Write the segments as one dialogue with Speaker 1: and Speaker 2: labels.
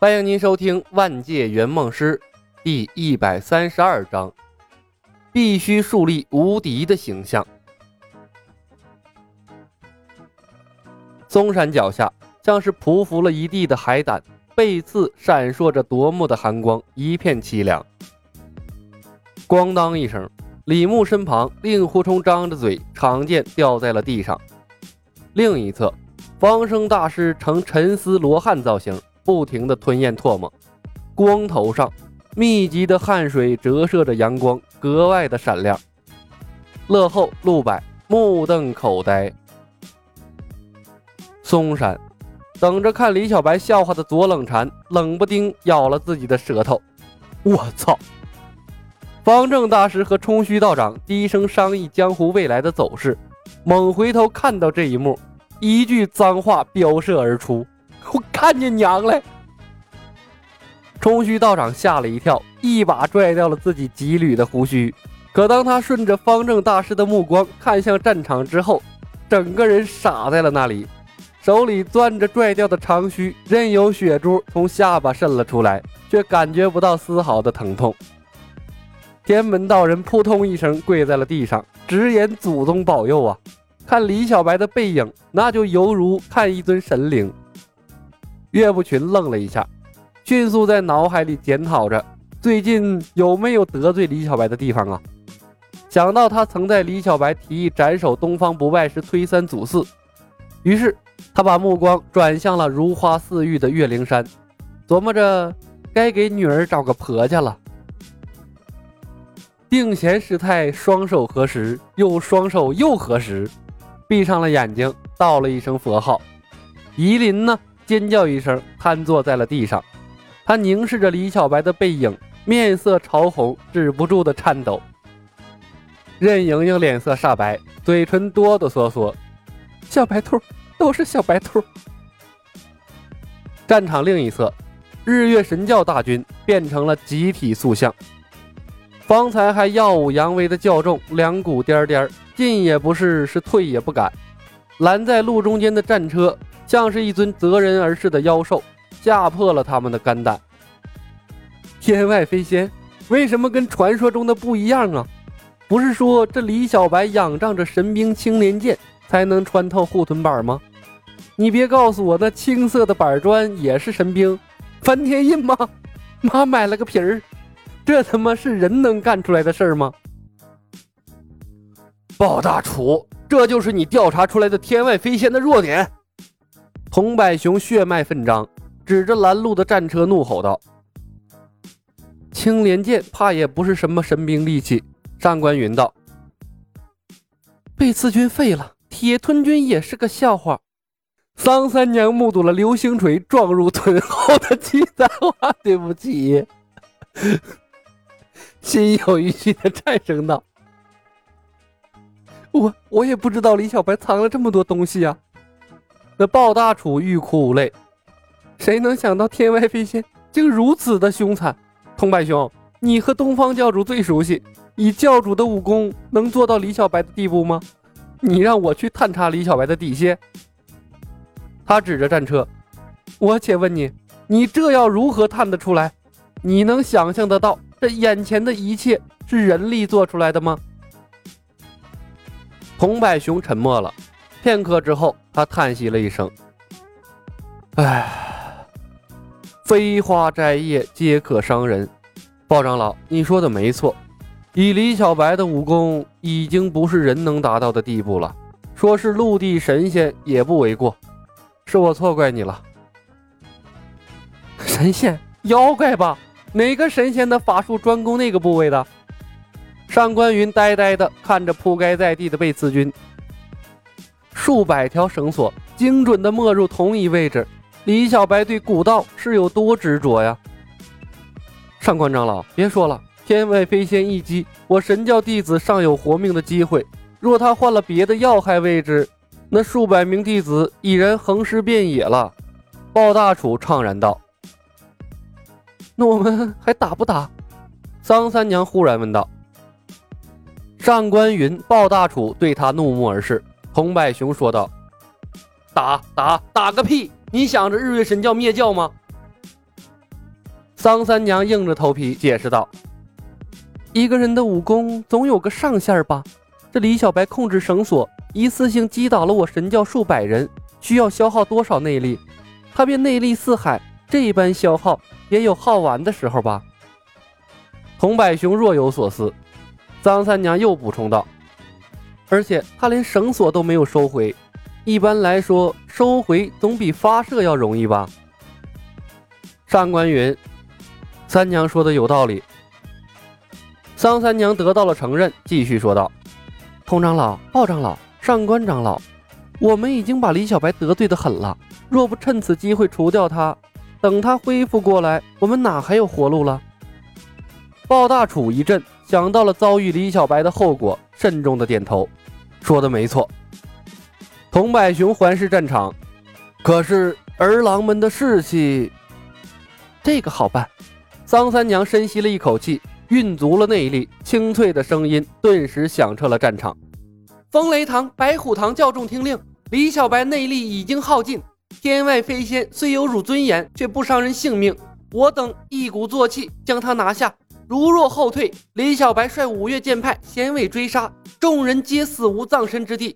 Speaker 1: 欢迎您收听《万界圆梦师》第一百三十二章，必须树立无敌的形象。嵩山脚下，像是匍匐了一地的海胆，背刺闪烁着夺目的寒光，一片凄凉。咣当一声，李牧身旁，令狐冲张着嘴，长剑掉在了地上。另一侧，方生大师呈沉思罗汉造型。不停地吞咽唾沫，光头上密集的汗水折射着阳光，格外的闪亮。乐后、陆柏目瞪口呆。嵩山等着看李小白笑话的左冷禅冷不丁咬了自己的舌头。我操！方正大师和冲虚道长低声商议江湖未来的走势，猛回头看到这一幕，一句脏话飙射而出。我看见娘了！冲虚道长吓了一跳，一把拽掉了自己几缕的胡须。可当他顺着方正大师的目光看向战场之后，整个人傻在了那里，手里攥着拽掉的长须，任由血珠从下巴渗了出来，却感觉不到丝毫的疼痛。天门道人扑通一声跪在了地上，直言祖宗保佑啊！看李小白的背影，那就犹如看一尊神灵。岳不群愣了一下，迅速在脑海里检讨着最近有没有得罪李小白的地方啊。想到他曾在李小白提议斩首东方不败时推三阻四，于是他把目光转向了如花似玉的岳灵珊，琢磨着该给女儿找个婆家了。定闲师太双手合十，又双手又合十，闭上了眼睛，道了一声佛号。夷陵呢？尖叫一声，瘫坐在了地上。他凝视着李小白的背影，面色潮红，止不住的颤抖。任盈盈脸色煞白，嘴唇哆哆嗦嗦。小白兔，都是小白兔。战场另一侧，日月神教大军变成了集体塑像。方才还耀武扬威的教众，两股颠颠，进也不是，是退也不敢。拦在路中间的战车。像是一尊择人而噬的妖兽，吓破了他们的肝胆。天外飞仙，为什么跟传说中的不一样啊？不是说这李小白仰仗着神兵青莲剑才能穿透护臀板吗？你别告诉我那青色的板砖也是神兵，翻天印吗？妈买了个皮儿，这他妈是人能干出来的事儿吗？鲍大厨，这就是你调查出来的天外飞仙的弱点。童百雄血脉奋张，指着拦路的战车怒吼道：“青莲剑怕也不是什么神兵利器。”上官云道：“被刺军废了，铁吞军也是个笑话。”桑三娘目睹了流星锤撞入臀后的鸡蛋花，对不起，心有余悸的颤声道：“我我也不知道李小白藏了这么多东西呀。”那鲍大厨欲哭无泪，谁能想到天外飞仙竟如此的凶残？通白兄，你和东方教主最熟悉，以教主的武功能做到李小白的地步吗？你让我去探查李小白的底细？他指着战车，我且问你，你这要如何探得出来？你能想象得到这眼前的一切是人力做出来的吗？童百雄沉默了。片刻之后，他叹息了一声：“唉，飞花摘叶皆可伤人。”鲍长老，你说的没错，以李小白的武功，已经不是人能达到的地步了。说是陆地神仙也不为过，是我错怪你了。神仙、妖怪吧？哪个神仙的法术专攻那个部位的？上官云呆呆的看着铺盖在地的被刺军。数百条绳索精准地没入同一位置，李小白对古道是有多执着呀？上官长老，别说了，天外飞仙一击，我神教弟子尚有活命的机会。若他换了别的要害位置，那数百名弟子已然横尸遍野了。鲍大楚怅然道：“那我们还打不打？”桑三娘忽然问道。上官云、鲍大楚对他怒目而视。童百雄说道：“打打打个屁！你想着日月神教灭教吗？”桑三娘硬着头皮解释道：“一个人的武功总有个上限吧？这李小白控制绳索，一次性击倒了我神教数百人，需要消耗多少内力？他便内力四海，这般消耗也有耗完的时候吧？”童百雄若有所思，桑三娘又补充道：“而且他连绳索都没有收回，一般来说，收回总比发射要容易吧？”上官云。三娘说的有道理，桑三娘得到了承认，继续说道：“童长老、鲍长老、上官长老，我们已经把李小白得罪的很了，若不趁此机会除掉他，等他恢复过来，我们哪还有活路了？”鲍大楚一震，想到了遭遇李小白的后果，慎重的点头，说的没错。童百雄环视战场，可是儿郎们的士气，这个好办。桑三娘深吸了一口气，运足了内力，清脆的声音顿时响彻了战场。风雷堂、白虎堂教众听令，李小白内力已经耗尽，天外飞仙虽有辱尊严，却不伤人性命。我等一鼓作气将他拿下。如若后退，李小白率五岳剑派先位追杀，众人皆死无葬身之地。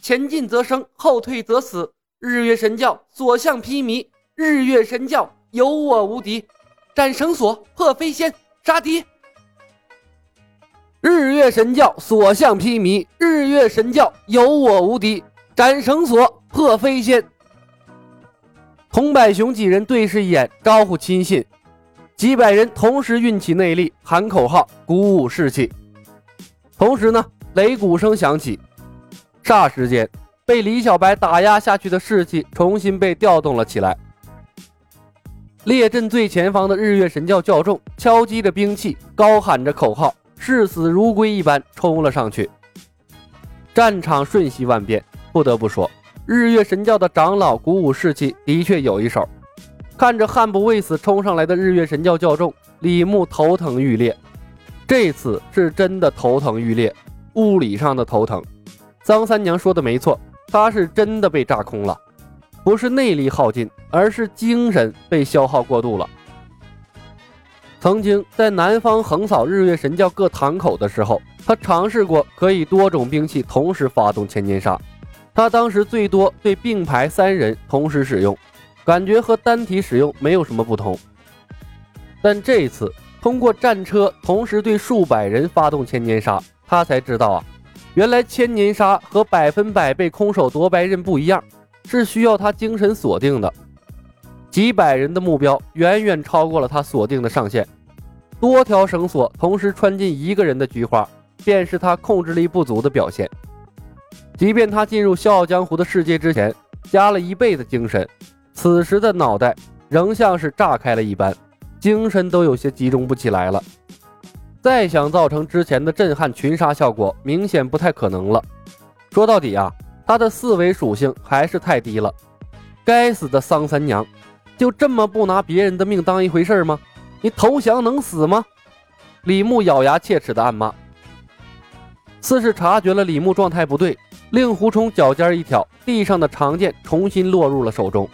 Speaker 1: 前进则生，后退则死。日月神教所向披靡，日月神教有我无敌。斩绳索，破飞仙，杀敌！日月神教所向披靡，日月神教有我无敌。斩绳索，破飞仙。童百雄几人对视一眼，招呼亲信，几百人同时运起内力，喊口号，鼓舞士气。同时呢，擂鼓声响起，霎时间，被李小白打压下去的士气重新被调动了起来。列阵最前方的日月神教教众敲击着兵器，高喊着口号，视死如归一般冲了上去。战场瞬息万变，不得不说，日月神教的长老鼓舞士气的确有一手。看着悍不畏死冲上来的日月神教教众，李牧头疼欲裂。这次是真的头疼欲裂，物理上的头疼。张三娘说的没错，他是真的被炸空了。不是内力耗尽，而是精神被消耗过度了。曾经在南方横扫日月神教各堂口的时候，他尝试过可以多种兵器同时发动千年杀。他当时最多对并排三人同时使用，感觉和单体使用没有什么不同。但这次通过战车同时对数百人发动千年杀，他才知道啊，原来千年杀和百分百被空手夺白刃不一样。是需要他精神锁定的，几百人的目标远远超过了他锁定的上限。多条绳索同时穿进一个人的菊花，便是他控制力不足的表现。即便他进入《笑傲江湖》的世界之前，加了一倍的精神，此时的脑袋仍像是炸开了一般，精神都有些集中不起来了。再想造成之前的震撼群杀效果，明显不太可能了。说到底啊。他的四维属性还是太低了，该死的桑三娘，就这么不拿别人的命当一回事吗？你投降能死吗？李牧咬牙切齿的暗骂。似是察觉了李牧状态不对，令狐冲脚尖一挑，地上的长剑重新落入了手中。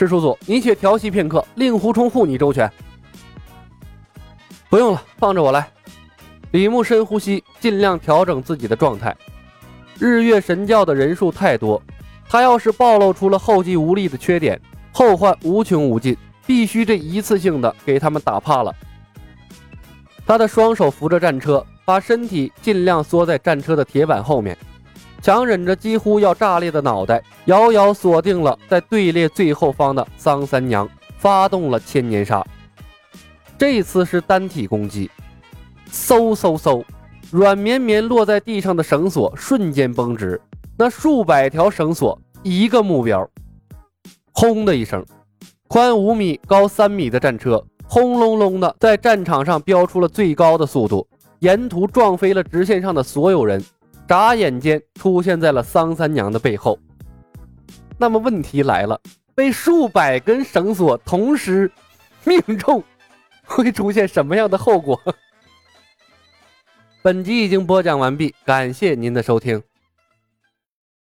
Speaker 1: 师叔祖，你且调息片刻，令狐冲护你周全。不用了，放着我来。李牧深呼吸，尽量调整自己的状态。日月神教的人数太多，他要是暴露出了后继无力的缺点，后患无穷无尽，必须这一次性的给他们打怕了。他的双手扶着战车，把身体尽量缩在战车的铁板后面，强忍着几乎要炸裂的脑袋，遥遥锁定了在队列最后方的桑三娘，发动了千年杀。这次是单体攻击，嗖嗖嗖。软绵绵落在地上的绳索瞬间绷直，那数百条绳索一个目标，轰的一声，宽五米、高三米的战车轰隆隆的在战场上飙出了最高的速度，沿途撞飞了直线上的所有人，眨眼间出现在了桑三娘的背后。那么问题来了，被数百根绳索同时命中，会出现什么样的后果？本集已经播讲完毕，感谢您的收听。